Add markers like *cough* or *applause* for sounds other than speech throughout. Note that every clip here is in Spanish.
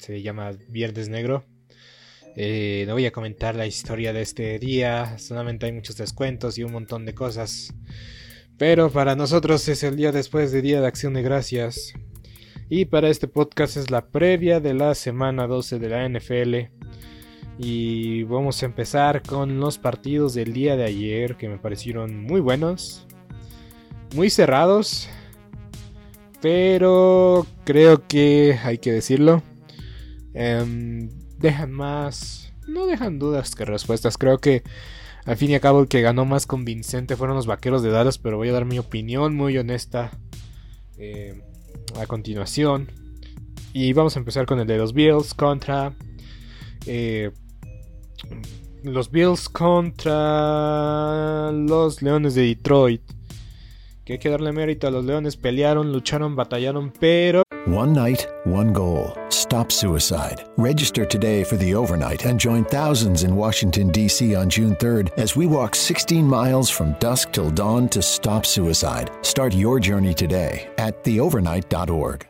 se llama Viernes Negro. Eh, no voy a comentar la historia de este día, solamente hay muchos descuentos y un montón de cosas. Pero para nosotros es el día después de Día de Acción de Gracias. Y para este podcast es la previa de la semana 12 de la NFL. Y vamos a empezar con los partidos del día de ayer que me parecieron muy buenos, muy cerrados, pero creo que hay que decirlo. Em, dejan más, no dejan dudas que respuestas. Creo que al fin y al cabo el que ganó más convincente fueron los Vaqueros de Dallas, pero voy a dar mi opinión muy honesta em, a continuación. Y vamos a empezar con el de los Bills contra eh, los Bills contra los Leones de Detroit. Hay que darle mérito a los Leones. Pelearon, lucharon, batallaron, pero... One night, one goal. Stop suicide. Register today for the overnight and join thousands in Washington, D.C. on June 3rd as we walk 16 miles from dusk till dawn to stop suicide. Start your journey today at theovernight.org.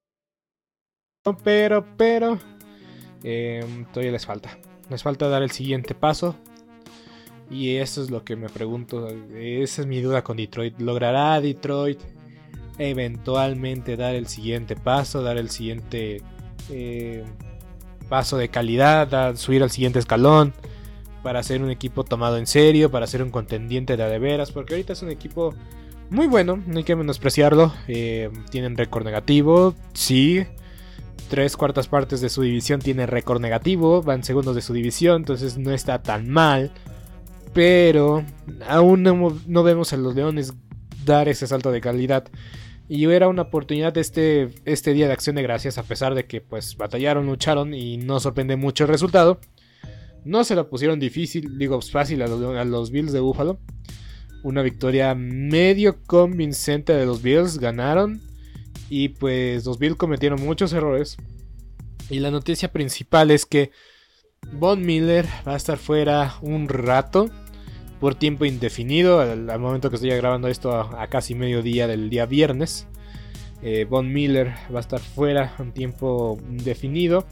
Pero, pero, eh, todavía les falta. Les falta dar el siguiente paso. Y eso es lo que me pregunto. Esa es mi duda con Detroit. ¿Logrará Detroit eventualmente dar el siguiente paso? Dar el siguiente eh, paso de calidad. subir al siguiente escalón. Para ser un equipo tomado en serio. Para ser un contendiente de veras. Porque ahorita es un equipo muy bueno. No hay que menospreciarlo. Eh, tienen récord negativo. Sí tres cuartas partes de su división tiene récord negativo, van segundos de su división, entonces no está tan mal. Pero aún no, vemos a los Leones dar ese salto de calidad. Y era una oportunidad este, este día de acción de gracias, a pesar de que pues batallaron, lucharon y no sorprende mucho el resultado. No se lo pusieron difícil, digo fácil a los, a los Bills de Buffalo. Una victoria medio convincente de los Bills, ganaron y pues los Bills cometieron muchos errores. Y la noticia principal es que Von Miller va a estar fuera un rato. Por tiempo indefinido. Al, momento que estoy grabando esto a, casi mediodía del día viernes. Eh, Von Miller va a estar fuera un tiempo indefinido.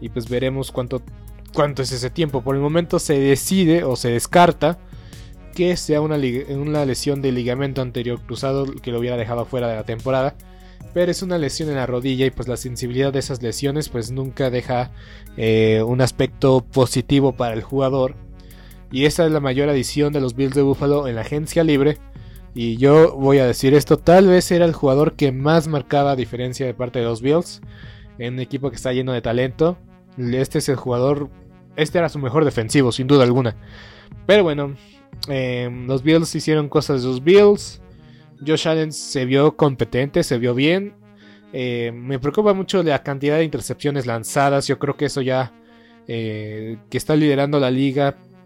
Y pues veremos cuánto, cuánto es ese tiempo. Por el momento se decide o se descarta que sea una, una lesión de ligamento anterior cruzado que lo hubiera dejado fuera de la temporada pero es una lesión en la rodilla y pues la sensibilidad de esas lesiones pues nunca deja eh, un aspecto positivo para el jugador. Y esa es la mayor adición de los Bills de Buffalo en la agencia libre. Y yo voy a decir esto, tal vez era el jugador que más marcaba diferencia de parte de los Bills. En un equipo que está lleno de talento. Este es el jugador, este era su mejor defensivo, sin duda alguna. Pero bueno, em, los Bills hicieron cosas de los Bills. Josh Allen se vio competente, se vio bien. Eh, me preocupa mucho la cantidad de intercepciones lanzadas. Yo creo que eso ya eh, que está liderando la liga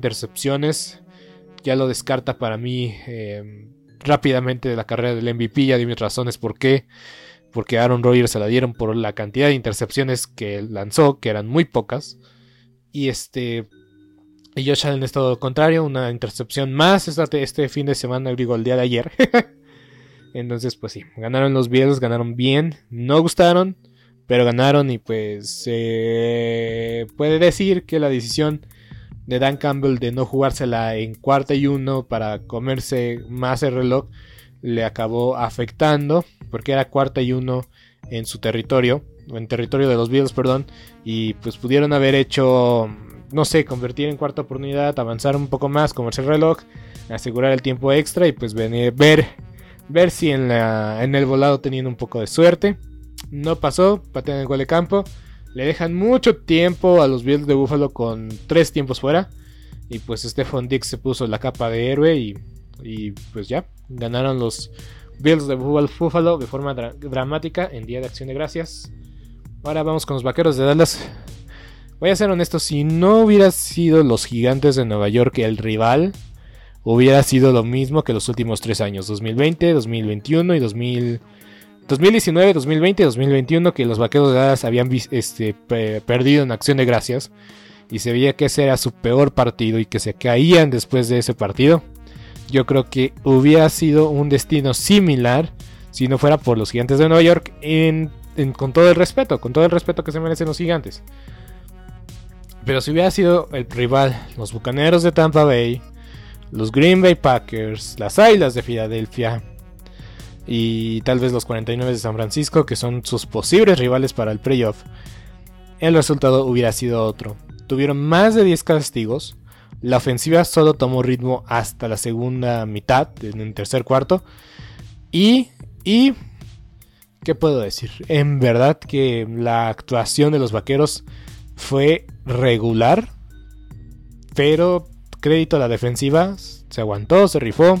intercepciones. Ya lo descarta para mí em, rápidamente de la carrera del MVP. Ya di mis razones por qué. Porque Aaron Rodgers se la dieron por la cantidad de intercepciones que lanzó, que eran muy pocas. Y este. Y Josh Allen es todo lo contrario, una intercepción más este, este fin de semana, el día de ayer. *laughs* Entonces, pues sí, ganaron los Bills, ganaron bien, no gustaron, pero ganaron y pues se puede decir que la decisión de Dan Campbell de no jugársela en cuarta y uno para comerse más el reloj le acabó afectando porque era cuarta y uno en su territorio, en territorio de los Bills, perdón, y pues pudieron haber hecho, no sé, convertir en cuarta oportunidad, avanzar un poco más, comerse el reloj, asegurar el tiempo extra y pues venir, ver, ver si en, la, en el volado teniendo un poco de suerte. No pasó, patean el gol de campo. Le dejan mucho tiempo a los Bills de Buffalo con tres tiempos fuera. Y pues Stephon Dix se puso la capa de héroe y, pues ya, ganaron los Bills de Buffalo de forma dramática en Día de Acción de Gracias. Ahora vamos con los Vaqueros de Dallas. Voy a ser honesto, si no hubiera sido los Gigantes de Nueva York el rival, hubiera sido lo mismo que los últimos tres años, 2020, 2021 y 2000. 2019, 2020 y 2021 que los vaqueros de Dallas habían este, perdido en acción de gracias y se veía que ese era su peor partido y que se caían después de ese partido. Yo creo que hubiera sido un destino similar si no fuera por los gigantes de Nueva York con todo el respeto, con todo el respeto que se merecen los gigantes. Pero si hubiera sido el rival, los Bucaneros de Tampa Bay, los Green Bay Packers, las Islas de Filadelfia, y tal vez los 49 de San Francisco, que son sus posibles rivales para el playoff, el resultado hubiera sido otro. Tuvieron más de 10 castigos, la ofensiva solo tomó ritmo hasta la segunda mitad, en el tercer cuarto, y, y, ¿qué puedo decir? En verdad que la actuación de los Vaqueros fue regular, pero crédito a la defensiva, se aguantó, se rifó,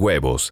huevos.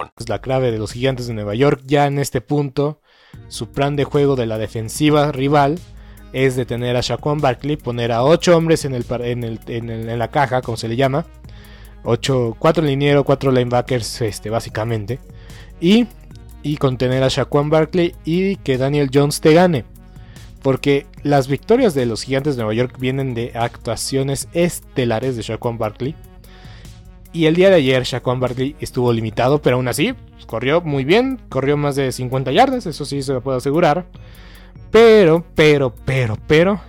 es la clave de los gigantes de Nueva York. Ya en este punto, su plan de juego de la defensiva rival es detener a Shaquan Barkley, poner a 8 hombres en, el, en, la caja, como se le llama. 8, 4 linieros, 4 linebackers, este, básicamente. Y, y contener a Shaquan Barkley y que Daniel Jones te gane. Porque las victorias de los gigantes de Nueva York vienen de actuaciones estelares de Shaquan Barkley y el día de ayer Shaquan Barkley estuvo limitado, pero aún así corrió muy bien, corrió más de 50 yardas, eso sí se lo puedo asegurar. Pero, pero, pero, pero,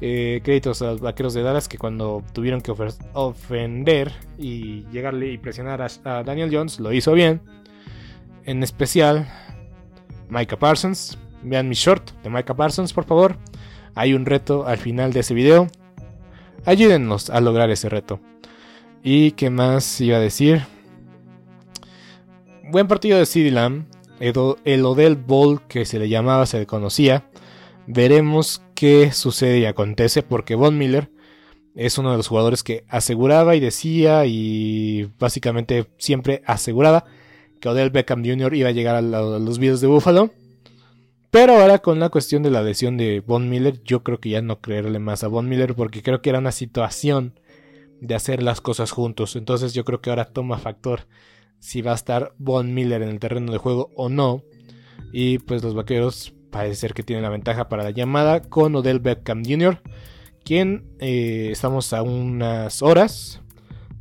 eh, créditos a los vaqueros de Dallas que cuando tuvieron que ofender y llegarle y presionar a, Daniel Jones, lo hizo bien. En especial, Micah Parsons. Vean mi short de Micah Parsons, por favor. Hay un reto al final de ese video. Ayúdennos a lograr ese reto. ¿Y qué más iba a decir? Buen partido de CD Lamb. El Odell Bowl que se le llamaba, se le conocía. Veremos qué sucede y acontece porque Von Miller es uno de los jugadores que aseguraba y decía y básicamente siempre aseguraba que Odell Beckham Jr. iba a llegar a, los videos de Buffalo. Pero ahora con la cuestión de la lesión de Von Miller, yo creo que ya no creerle más a Von Miller porque creo que era una situación de hacer las cosas juntos. Entonces yo creo que ahora toma factor si va a estar Von Miller en el terreno de juego o no. Y pues los vaqueros parece ser que tienen la ventaja para la llamada con Odell Beckham Jr., quien eh, estamos a unas horas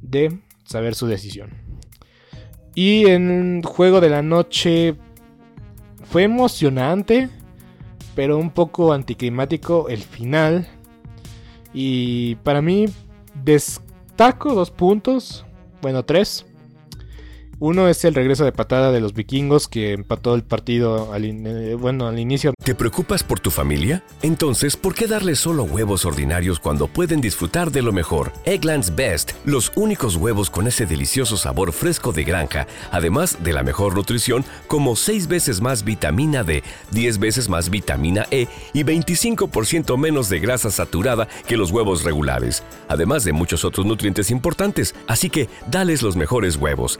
de saber su decisión. Y en el juego de la noche fue emocionante, pero un poco anticlimático el final. Y para mí, des Taco, dos puntos. Bueno, tres. Uno es el regreso de patada de los vikingos que empató el partido al, eh, bueno, al inicio. ¿Te preocupas por tu familia? Entonces, ¿por qué darles solo huevos ordinarios cuando pueden disfrutar de lo mejor? Egglands Best, los únicos huevos con ese delicioso sabor fresco de granja, además de la mejor nutrición, como 6 veces más vitamina D, 10 veces más vitamina E y 25% menos de grasa saturada que los huevos regulares, además de muchos otros nutrientes importantes. Así que, dales los mejores huevos.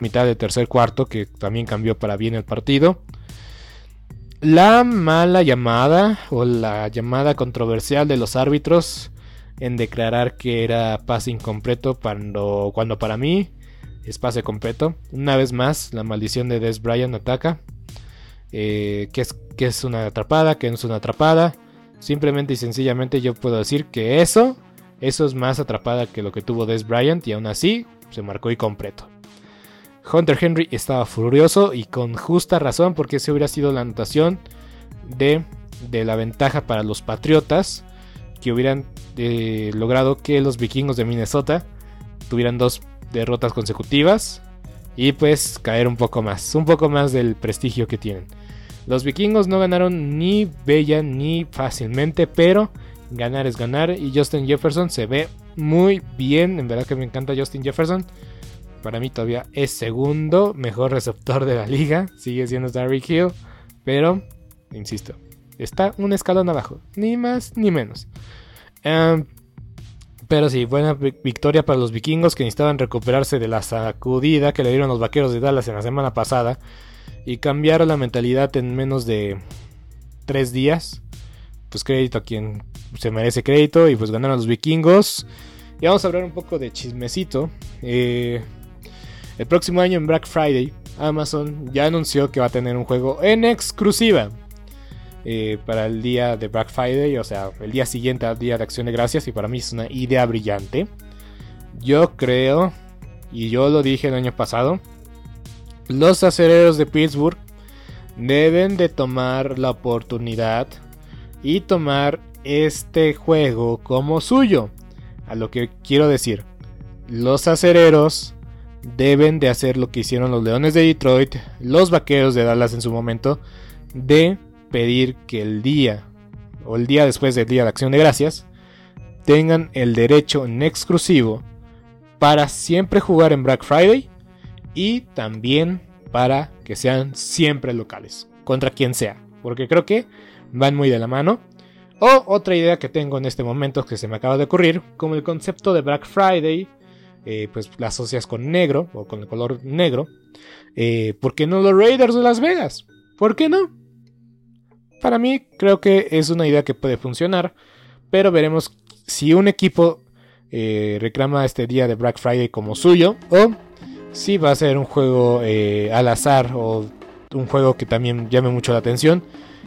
mitad de tercer cuarto, que también cambió para bien el partido. La mala llamada o la llamada controversial de los árbitros en declarar que era pase incompleto cuando, cuando para mí es pase completo. Una vez más, la maldición de Des Bryant ataca. Eh, que, es, que es una atrapada, que no es una atrapada. Simplemente y sencillamente yo puedo decir que eso, eso es más atrapada que lo que tuvo Des Bryant y aún así se marcó incompleto. Hunter Henry estaba furioso y con justa razón porque esa hubiera sido la anotación de, la ventaja para los Patriotas que hubieran eh, logrado que los vikingos de Minnesota tuvieran dos derrotas consecutivas y pues caer un poco más, un poco más del prestigio que tienen. Los vikingos no ganaron ni bella ni fácilmente, pero ganar es ganar y Justin Jefferson se ve muy bien. En verdad que me encanta Justin Jefferson. Para mí todavía es segundo mejor receptor de la liga. Sigue siendo Derrick Hill. Pero, insisto, está un escalón abajo. Ni más ni menos. Em, pero sí, buena victoria para los vikingos que necesitaban recuperarse de la sacudida que le dieron los vaqueros de Dallas en la semana pasada. Y cambiaron la mentalidad en menos de tres días. Pues crédito a quien se merece crédito. Y pues ganaron los vikingos. Y vamos a hablar un poco de chismecito. Eh, el próximo año en Black Friday, Amazon ya anunció que va a tener un juego en exclusiva. Eh, para el día de Black Friday, o sea, el día siguiente al día de Acción de Gracias, y para mí es una idea brillante. Yo creo, y yo lo dije el año pasado, los acereros de Pittsburgh deben de tomar la oportunidad y tomar este juego como suyo. A lo que quiero decir, los acereros deben de hacer lo que hicieron los Leones de Detroit, los Vaqueros de Dallas en su momento, de pedir que el día o el día después del Día de Acción de Gracias tengan el derecho en exclusivo para siempre jugar en Black Friday y también para que sean siempre locales, contra quien sea, porque creo que van muy de la mano. O otra idea que tengo en este momento que se me acaba de ocurrir, como el concepto de Black Friday, eh, pues la asocias con negro o con el color negro. Eh, ¿Por qué no los Raiders de Las Vegas? ¿Por qué no? Para mí creo que es una idea que puede funcionar, pero veremos si un equipo eh, reclama este día de Black Friday como suyo o si va a ser un juego al azar o un juego que también llame mucho la atención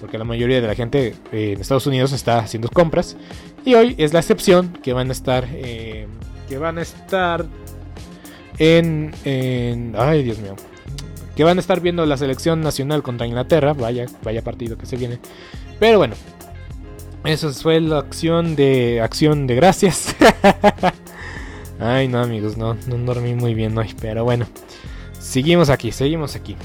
porque la mayoría de la gente eh, en Estados Unidos está haciendo compras. Y hoy es la excepción que van a estar eh, que van a estar en, en, ay Dios mío que van a estar viendo la selección nacional contra Inglaterra. Vaya vaya partido que se viene. Pero bueno eso fue la acción de acción de gracias. *laughs* Ay no amigos no no dormí muy bien hoy pero bueno seguimos aquí seguimos aquí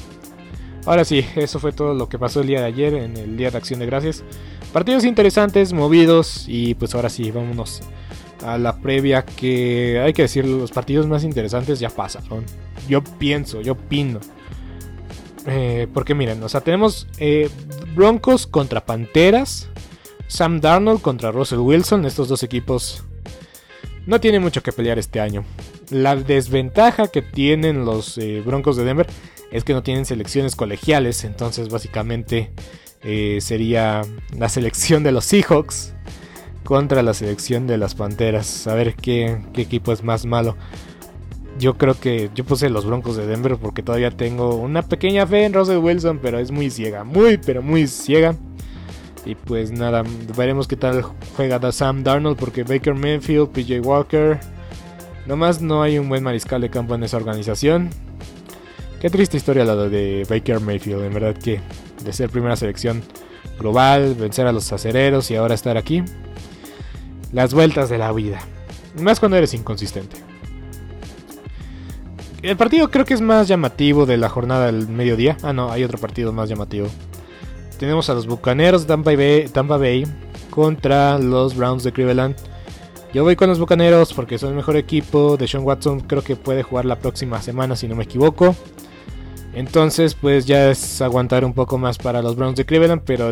Ahora sí, eso fue todo lo que pasó el día de ayer en el Día de Acción de Gracias. Partidos interesantes, movidos y pues ahora sí, vámonos a la previa que hay que decir, los partidos más interesantes ya pasaron. Yo pienso, yo opino. Eh, porque miren, o sea, tenemos eh, Broncos contra Panteras, Sam Darnold contra Russell Wilson, estos dos equipos no tienen mucho que pelear este año. La desventaja que tienen los eh, Broncos de Denver es que no tienen selecciones colegiales, entonces básicamente eh, sería la selección de los Seahawks contra la selección de las Panteras. A ver qué, equipo es más malo. Yo creo que yo puse los Broncos de Denver porque todavía tengo una pequeña fe en Russell Wilson, pero es muy ciega, muy, pero muy ciega. Y pues nada, veremos qué tal juega Sam Darnold porque Baker Mayfield, PJ Walker. Nomás no hay un buen mariscal de campo en esa organización. Qué triste historia la de Baker Mayfield, en verdad que de ser primera selección global, vencer a los acereros y ahora estar aquí. Las vueltas de la vida. Más cuando eres inconsistente. El partido creo que es más llamativo de la jornada del mediodía. Ah, no, hay otro partido más llamativo. Tenemos a los Bucaneros Tampa Bay, Tampa Bay contra los Browns de Cleveland. Yo voy con los Bucaneros porque son el mejor equipo. De Sean Watson creo que puede jugar la próxima semana si no me equivoco. Entonces, pues ya es aguantar un poco más para los Browns de Cleveland, pero...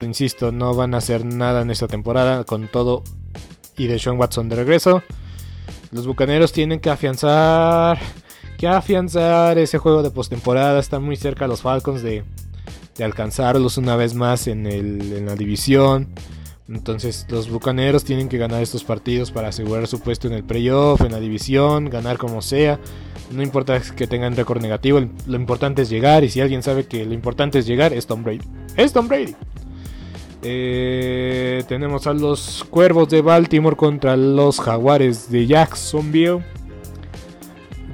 Insisto, no van a hacer nada en esta temporada con todo y de Sean Watson de regreso. Los Bucaneros tienen que afianzar que afianzar ese juego de postemporada. Están muy cerca los Falcons de, alcanzarlos una vez más en, en la división. Entonces los Bucaneros tienen que ganar estos partidos para asegurar su puesto en el playoff, en la división, ganar como sea. No importa que tengan récord negativo, lo importante es llegar. Y si alguien sabe que lo importante es llegar, es Tom Brady. Es Tom Brady. Eh, tenemos a los Cuervos de Baltimore contra los Jaguares de Jacksonville.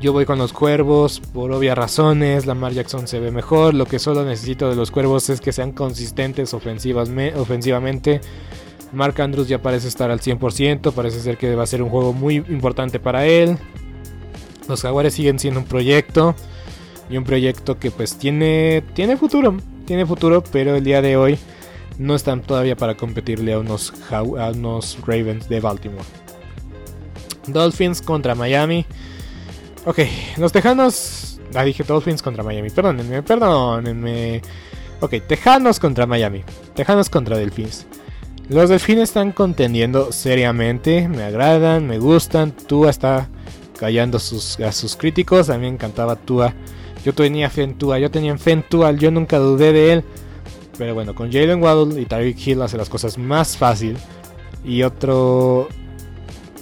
Yo voy con los Cuervos por obvias razones. Lamar Jackson se ve mejor. Lo que solo necesito de los Cuervos es que sean consistentes ofensivamente. Mark Andrews ya parece estar al 100%. Parece ser que va a ser un juego muy importante para él. Los Jaguares siguen siendo un proyecto. Y un proyecto que pues tiene, tiene futuro. Tiene futuro, pero el día de hoy no están todavía para competirle a unos, a unos Ravens de Baltimore. Dolphins contra Miami. Ok, los Tejanos. Ah, dije Dolphins contra Miami. Perdónenme, perdónenme. Ok, Tejanos contra Miami. Tejanos contra Delfines. Los Delfines están contendiendo seriamente. Me agradan, me gustan. Tua está callando sus, a sus críticos. A mí me encantaba Tua. Yo tenía fe en Tua. Yo tenía fe en Tua. Yo nunca dudé de él. Pero bueno, con Jalen Waddle y Tyreek Hill hace las cosas más fácil. Y otro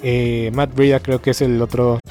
eh, Matt Breida creo que es el otro.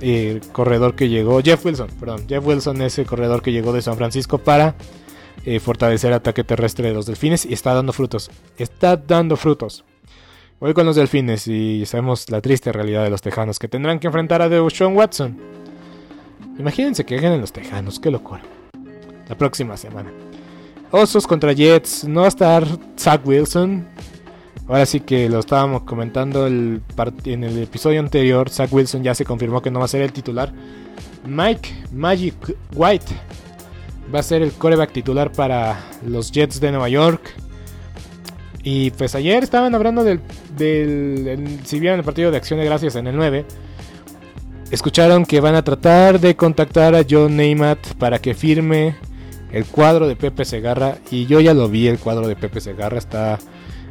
El corredor que llegó, Jeff Wilson, perdón, Jeff Wilson es el corredor que llegó de San Francisco para eh, fortalecer ataque terrestre de los delfines y está dando frutos. Está dando frutos. Voy con los delfines y sabemos la triste realidad de los tejanos que tendrán que enfrentar a Deshaun Watson. Imagínense que ganen los tejanos, qué locura. La próxima semana. Osos contra Jets. No va a estar Zach Wilson. Ahora sí que lo estábamos comentando en el episodio anterior. Zach Wilson ya se confirmó que no va a ser el titular. Mike Magic White va a ser el coreback titular para los Jets de Nueva York. Y pues ayer estaban hablando del, si vieron el partido de acción de gracias en el 9, escucharon que van a tratar de contactar a John Neymat para que firme el cuadro de Pepe Segarra. Y yo ya lo vi, el cuadro de Pepe Segarra, está,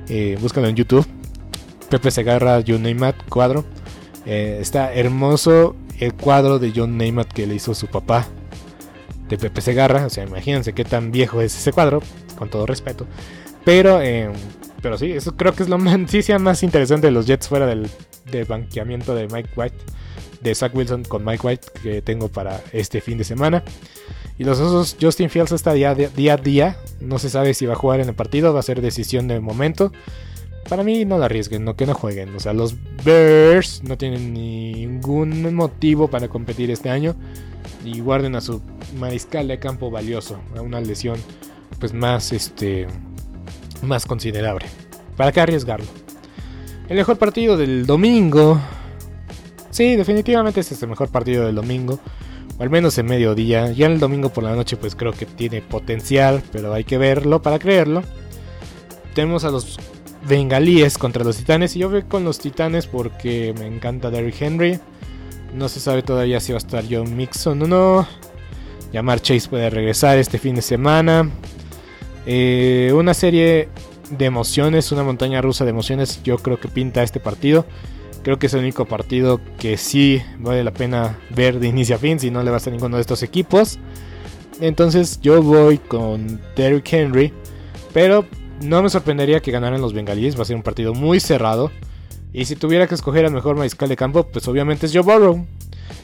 eh, búscalo en YouTube. Pepe Segarra, John Neymat, cuadro. Eh, está hermoso el cuadro de John Neymat que le hizo su papá de Pepe Segarra. O sea, imagínense qué tan viejo es ese cuadro, con todo respeto. Pero, eh, pero sí, eso creo que es la *laughs* noticia más interesante de los Jets fuera del, banqueamiento de Mike White, de Zach Wilson con Mike White que tengo para este fin de semana. Y los osos, Justin Fields está día, día a día. No se sabe si va a jugar en el partido, va a ser decisión de momento. Para mí no la arriesguen, no que no jueguen. O sea, los Bears no tienen ningún motivo para competir este año. Y guarden a su mariscal de campo valioso. A una lesión pues más este más considerable. ¿Para qué arriesgarlo? El mejor partido del domingo. Sí, definitivamente este es el mejor partido del domingo. O al menos en mediodía. Ya el domingo por la noche pues creo que tiene potencial. Pero hay que verlo para creerlo. Tenemos a los bengalíes contra los titanes. Y yo voy con los titanes porque me encanta Derrick Henry. No se sabe todavía si va a estar John Mixon o no. Yamar Chase puede regresar este fin de semana. Eh, una serie de emociones, una montaña rusa de emociones, yo creo que pinta este partido. Creo que es el único partido que sí vale la pena ver de inicio a fin, si no le va a ninguno de estos equipos. Entonces yo voy con Derrick Henry, pero no me sorprendería que ganaran los bengalíes, va a ser un partido muy cerrado. Y si tuviera que escoger al mejor mariscal de campo, pues obviamente es Joe Burrow.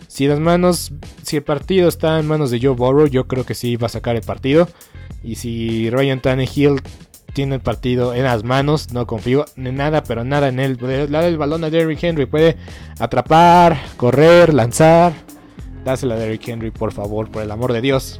Si las manos, si el partido está en manos de Joe Burrow, yo creo que sí va a sacar el partido. Y si Ryan Tannehill tiene el partido en las manos, no confío en nada, pero nada en él. Darle el balón a Derrick Henry, puede atrapar, correr, lanzar. Dásela a Derrick Henry, por favor, por el amor de Dios.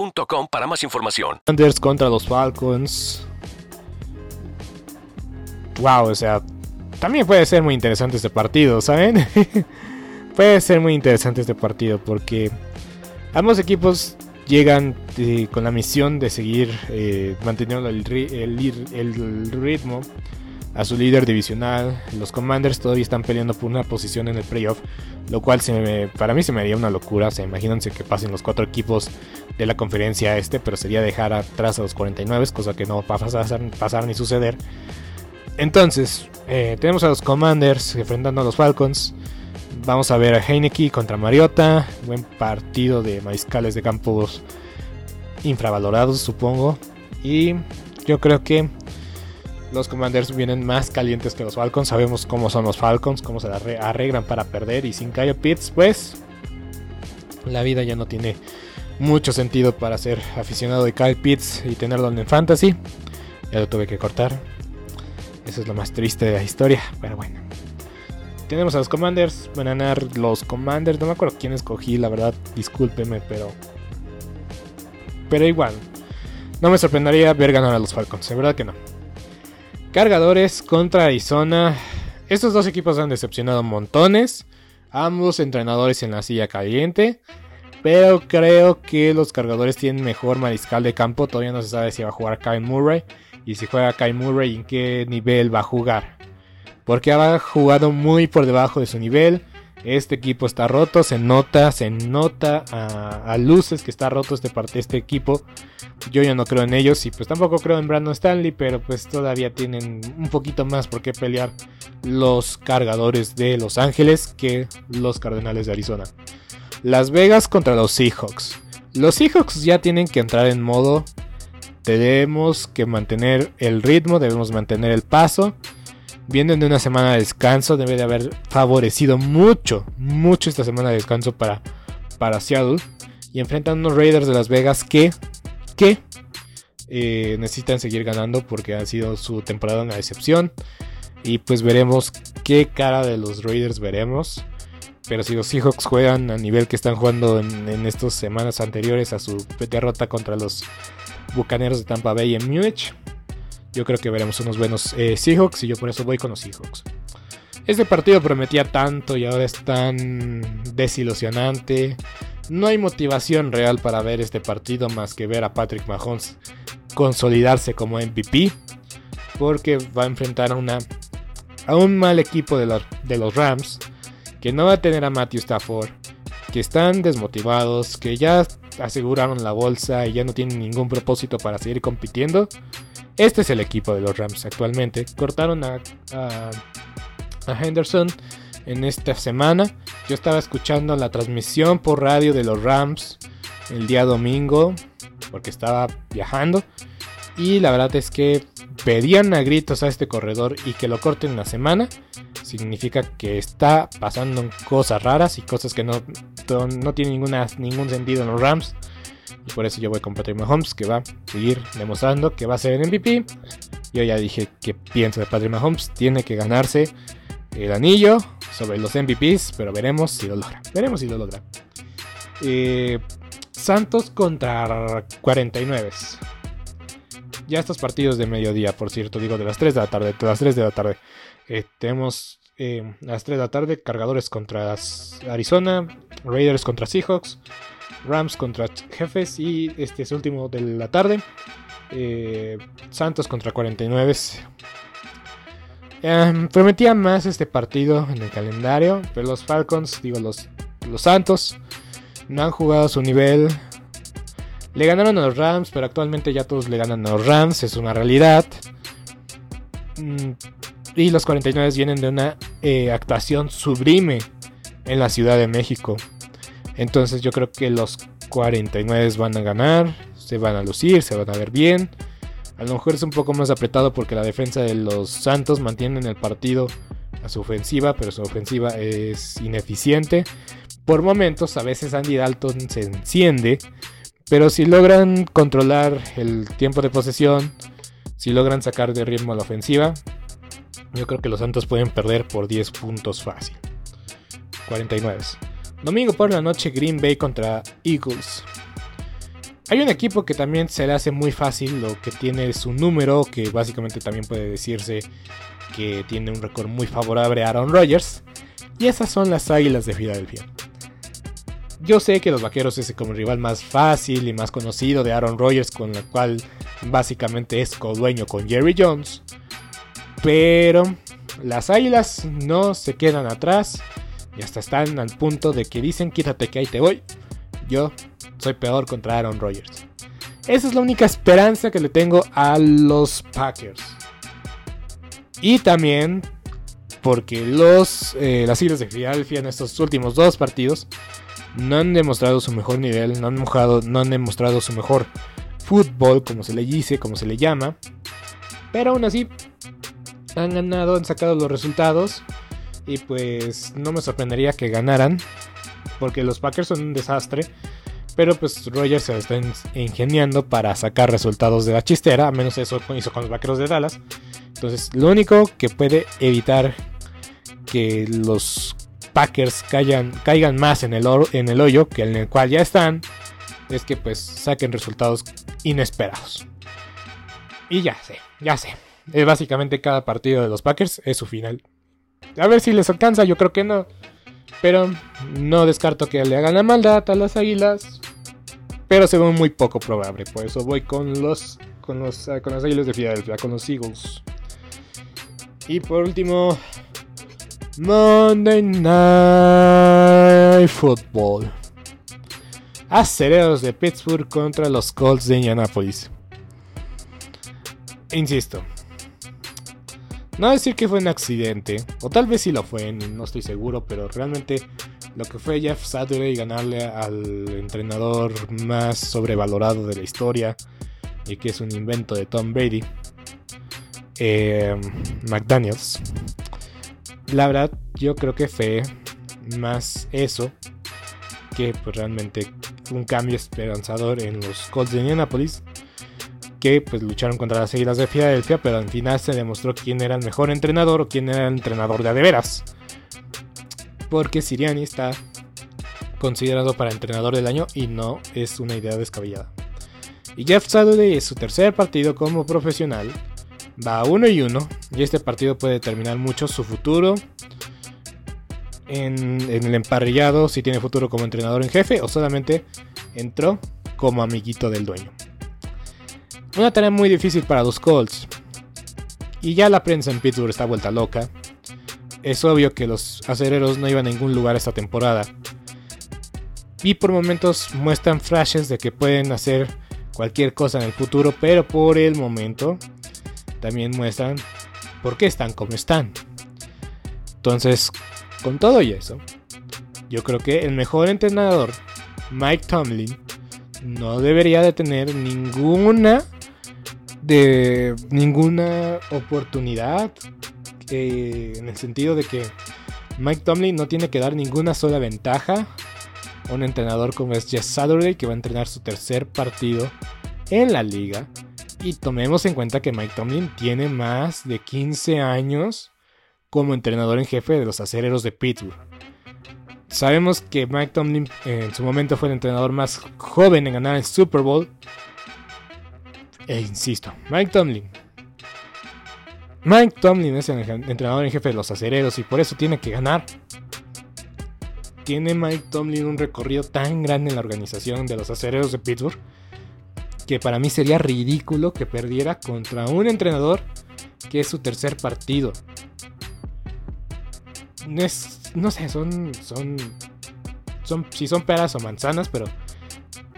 para más información. Commanders contra los Falcons. Wow, o sea, también puede ser muy interesante este partido, ¿saben? *laughs* puede ser muy interesante este partido porque ambos equipos llegan eh, con la misión de seguir eh, manteniendo el, ritmo a su líder divisional. Los Commanders todavía están peleando por una posición en el playoff, lo cual se para mí se me haría una locura. O sea, imagínense que pasen los cuatro equipos de la conferencia este, pero sería dejar atrás a los 49, cosa que no va a pasar, ni suceder. Entonces, eh, tenemos a los Commanders enfrentando a los Falcons. Vamos a ver a Heineke contra Mariota. Buen partido de mariscales de campos infravalorados, supongo. Y yo creo que los Commanders vienen más calientes que los Falcons. Sabemos cómo son los Falcons, cómo se arreglan para perder. Y sin Kyle Pitts, pues la vida ya no tiene mucho sentido para ser aficionado de Kyle Pitts y tenerlo en fantasy. Ya lo tuve que cortar. Eso es lo más triste de la historia. Pero bueno. Tenemos a los Commanders. Van a ganar los Commanders. No me acuerdo quién escogí, la verdad. Discúlpeme, pero. Pero igual. No me sorprendería ver ganar a los Falcons. De verdad que no. Cargadores contra Arizona. Estos dos equipos han decepcionado montones. Ambos entrenadores en la silla caliente. Pero creo que los cargadores tienen mejor mariscal de campo. Todavía no se sabe si va a jugar Kyle Murray. Y si juega Kyle Murray, en qué nivel va a jugar. Porque ha jugado muy por debajo de su nivel. Este equipo está roto, se nota, se nota a, luces que está roto este, parte, este equipo. Yo ya no creo en ellos y pues tampoco creo en Brandon Stanley, pero pues todavía tienen un poquito más por qué pelear los cargadores de Los Ángeles que los Cardenales de Arizona. Las Vegas contra los Seahawks. Los Seahawks ya tienen que entrar en modo. Tenemos que mantener el ritmo, debemos mantener el paso. Vienen de una semana de descanso, debe de haber favorecido mucho, mucho esta semana de descanso para, para Seattle. Y enfrentan unos Raiders de Las Vegas que, que eh, necesitan seguir ganando porque ha sido su temporada una decepción. Y pues veremos qué cara de los Raiders veremos. Pero si los Seahawks juegan a nivel que están jugando en, estas semanas anteriores a su derrota contra los Bucaneros de Tampa Bay en Múnich, yo creo que veremos unos buenos eh, Seahawks y yo por eso voy con los Seahawks. Este partido prometía tanto y ahora es tan desilusionante. No hay motivación real para ver este partido más que ver a Patrick Mahomes consolidarse como MVP. Porque va a enfrentar a, una, a un mal equipo de de los Rams. Que no va a tener a Matthew Stafford. Que están desmotivados. Que ya aseguraron la bolsa y ya no tienen ningún propósito para seguir compitiendo. Este es el equipo de los Rams actualmente. Cortaron a, Henderson en esta semana. Yo estaba escuchando la transmisión por radio de los Rams el día domingo porque estaba viajando. Y la verdad es que pedían a gritos a este corredor y que lo corten una semana. Significa que está pasando cosas raras y cosas que no, no tienen ningún sentido en los Rams. Y por eso yo voy con Patrick Mahomes, que va a seguir demostrando que va a ser el MVP. Yo ya dije que pienso de Patrick Mahomes. Tiene que ganarse el anillo sobre los MVPs, pero veremos si lo logra. Veremos si lo logra. Eh, Santos contra 49. Ya estos partidos de mediodía, por cierto, digo de las 3 de la tarde, de las 3 de la tarde. Eh, tenemos eh, a las 3 de la tarde cargadores contra Arizona, Raiders contra Seahawks, Rams contra Jefes y este es último de la tarde. Eh, Santos contra 49. Em, prometía más este partido en el calendario, pero los Falcons, digo los, los Santos, no han jugado a su nivel. Le ganaron a los Rams, pero actualmente ya todos le ganan a los Rams, es una realidad. Mm, y los 49 vienen de una eh, actuación sublime en la Ciudad de México. Entonces yo creo que los 49 van a ganar, se van a lucir, se van a ver bien. A lo mejor es un poco más apretado porque la defensa de los Santos mantiene el partido a su ofensiva, pero su ofensiva es ineficiente. Por momentos, a veces Andy Dalton se enciende, pero si logran controlar el tiempo de posesión, si logran sacar de ritmo la ofensiva, yo creo que los Santos pueden perder por 10 puntos fácil. 49. Domingo por la noche, Green Bay contra Eagles. Hay un equipo que también se le hace muy fácil, lo que tiene su número, que básicamente también puede decirse que tiene un récord muy favorable a Aaron Rodgers. Y esas son las Águilas de Filadelfia. Yo sé que los Vaqueros es como el rival más fácil y más conocido de Aaron Rodgers, con el cual básicamente es co-dueño con Jerry Jones. Pero las Águilas no se quedan atrás y hasta están al punto de que dicen quítate que ahí te voy. Yo soy peor contra Aaron Rodgers. Esa es la única esperanza que le tengo a los Packers. Y también porque los, eh, las Islas de Filadelfia en estos últimos dos partidos no han demostrado su mejor nivel, no han, mojado, no han demostrado su mejor fútbol, como se le dice, como se le llama. Pero aún así, han ganado, han sacado los resultados. Y pues no me sorprendería que ganaran. Porque los Packers son un desastre. Pero pues Rogers se está ingeniando para sacar resultados de la chistera. A menos eso hizo con los Vaqueros de Dallas. Entonces lo único que puede evitar que los Packers caigan, caigan más en el, en el hoyo que en el cual ya están, es que pues saquen resultados inesperados. Y ya sé, ya sé. Es básicamente cada partido de los Packers es su final. A ver si les alcanza, yo creo que no. Pero no descarto que le hagan la maldad a las águilas. Pero se ve muy poco probable. Por eso voy con los. con los. con las águilas de Filadelfia, con los Eagles. Y por último, Monday Night Football. Acereros de Pittsburgh contra los Colts de Indianapolis. Insisto. No decir que fue un accidente, o tal vez sí lo fue, no estoy seguro, pero realmente lo que fue Jeff Saturday ganarle al entrenador más sobrevalorado de la historia y que es un invento de Tom Brady, eh, McDaniels. La verdad, yo creo que fue más eso que pues, realmente un cambio esperanzador en los Colts de Indianapolis que pues lucharon contra las Águilas de Filadelfia, pero al final se demostró quién era el mejor entrenador o quién era el entrenador de adeveras. Porque Siriani está considerado para entrenador del año y no es una idea descabellada. Y Jeff Saturday es su tercer partido como profesional. Va a uno y uno y este partido puede determinar mucho su futuro en, el emparrillado, si tiene futuro como entrenador en jefe o solamente entró como amiguito del dueño. Una tarea muy difícil para los Colts. Y ya la prensa en Pittsburgh está vuelta loca. Es obvio que los acereros no iban a ningún lugar esta temporada. Y por momentos muestran flashes de que pueden hacer cualquier cosa en el futuro, pero por el momento también muestran por qué están como están. Entonces, con todo y eso, yo creo que el mejor entrenador, Mike Tomlin, no debería de tener ninguna ninguna oportunidad eh, en el sentido de que Mike Tomlin no tiene que dar ninguna sola ventaja a un entrenador como es Jess Saturday que va a entrenar su tercer partido en la liga y tomemos en cuenta que Mike Tomlin tiene más de 15 años como entrenador en jefe de los acereros de Pittsburgh. Sabemos que Mike Tomlin en su momento fue el entrenador más joven en ganar el Super Bowl, e insisto, Mike Tomlin. Mike Tomlin es el entrenador en jefe de los acereros y por eso tiene que ganar. Tiene Mike Tomlin un recorrido tan grande en la organización de los acereros de Pittsburgh que para mí sería ridículo que perdiera contra un entrenador que es su tercer partido. no sé, son, son, son, si son peras o manzanas, pero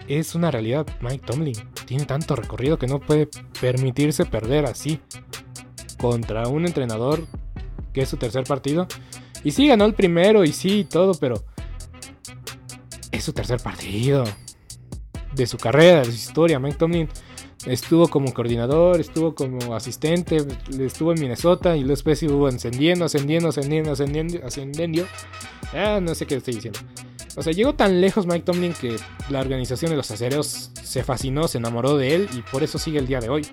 es una realidad. Mike Tomlin tiene tanto recorrido que no puede permitirse perder así contra un entrenador que es su tercer partido. Y sí, ganó el primero y sí, todo, pero es su tercer partido de su carrera, de su historia. Mike Tomlin estuvo como coordinador, estuvo como asistente, estuvo en Minnesota y después estuvo ascendiendo, ascendiendo, ascendiendo, ascendiendo, ascendiendo. Ah, no sé qué estoy diciendo. O sea, llegó tan lejos Mike Tomlin que la organización de los acereros se fascinó, se enamoró de él y por eso sigue el día de hoy.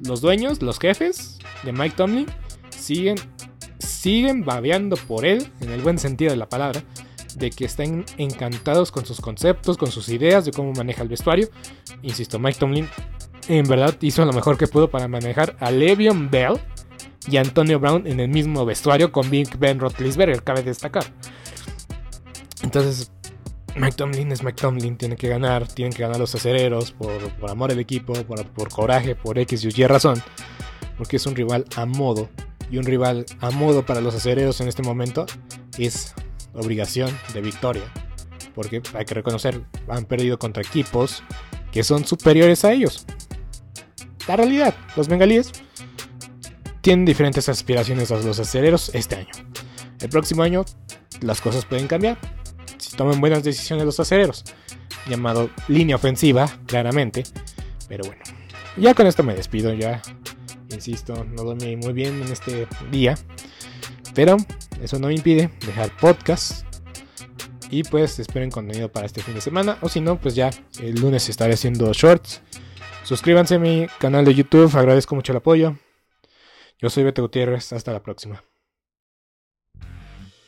Los dueños, los jefes de Mike Tomlin siguen, siguen babeando por él, en el buen sentido de la palabra, de que están encantados con sus conceptos, con sus ideas de cómo maneja el vestuario. Insisto, Mike Tomlin en verdad hizo lo mejor que pudo para manejar a Le'Veon Bell y Antonio Brown en el mismo vestuario con Big Ben Roethlisberger, cabe destacar. Entonces, Mike Tomlin es Mike Tomlin, tiene que ganar, tienen que ganar los acereros por, amor al equipo, por, coraje, por X y Y razón, porque es un rival a modo. Y un rival a modo para los acereros en este momento es obligación de victoria. Porque hay que reconocer, han perdido contra equipos que son superiores a ellos. La realidad, los bengalíes tienen diferentes aspiraciones a los acereros este año. El próximo año las cosas pueden cambiar si toman buenas decisiones los acereros. Llamado línea ofensiva, claramente. Pero bueno, ya con esto me despido. Ya, insisto, no dormí muy bien en este día. Pero eso no me impide dejar podcast. Y pues esperen contenido para este fin de semana. O si no, pues ya el lunes estaré haciendo shorts. Suscríbanse a mi canal de YouTube. Agradezco mucho el apoyo. Yo soy Beto Gutiérrez. Hasta la próxima.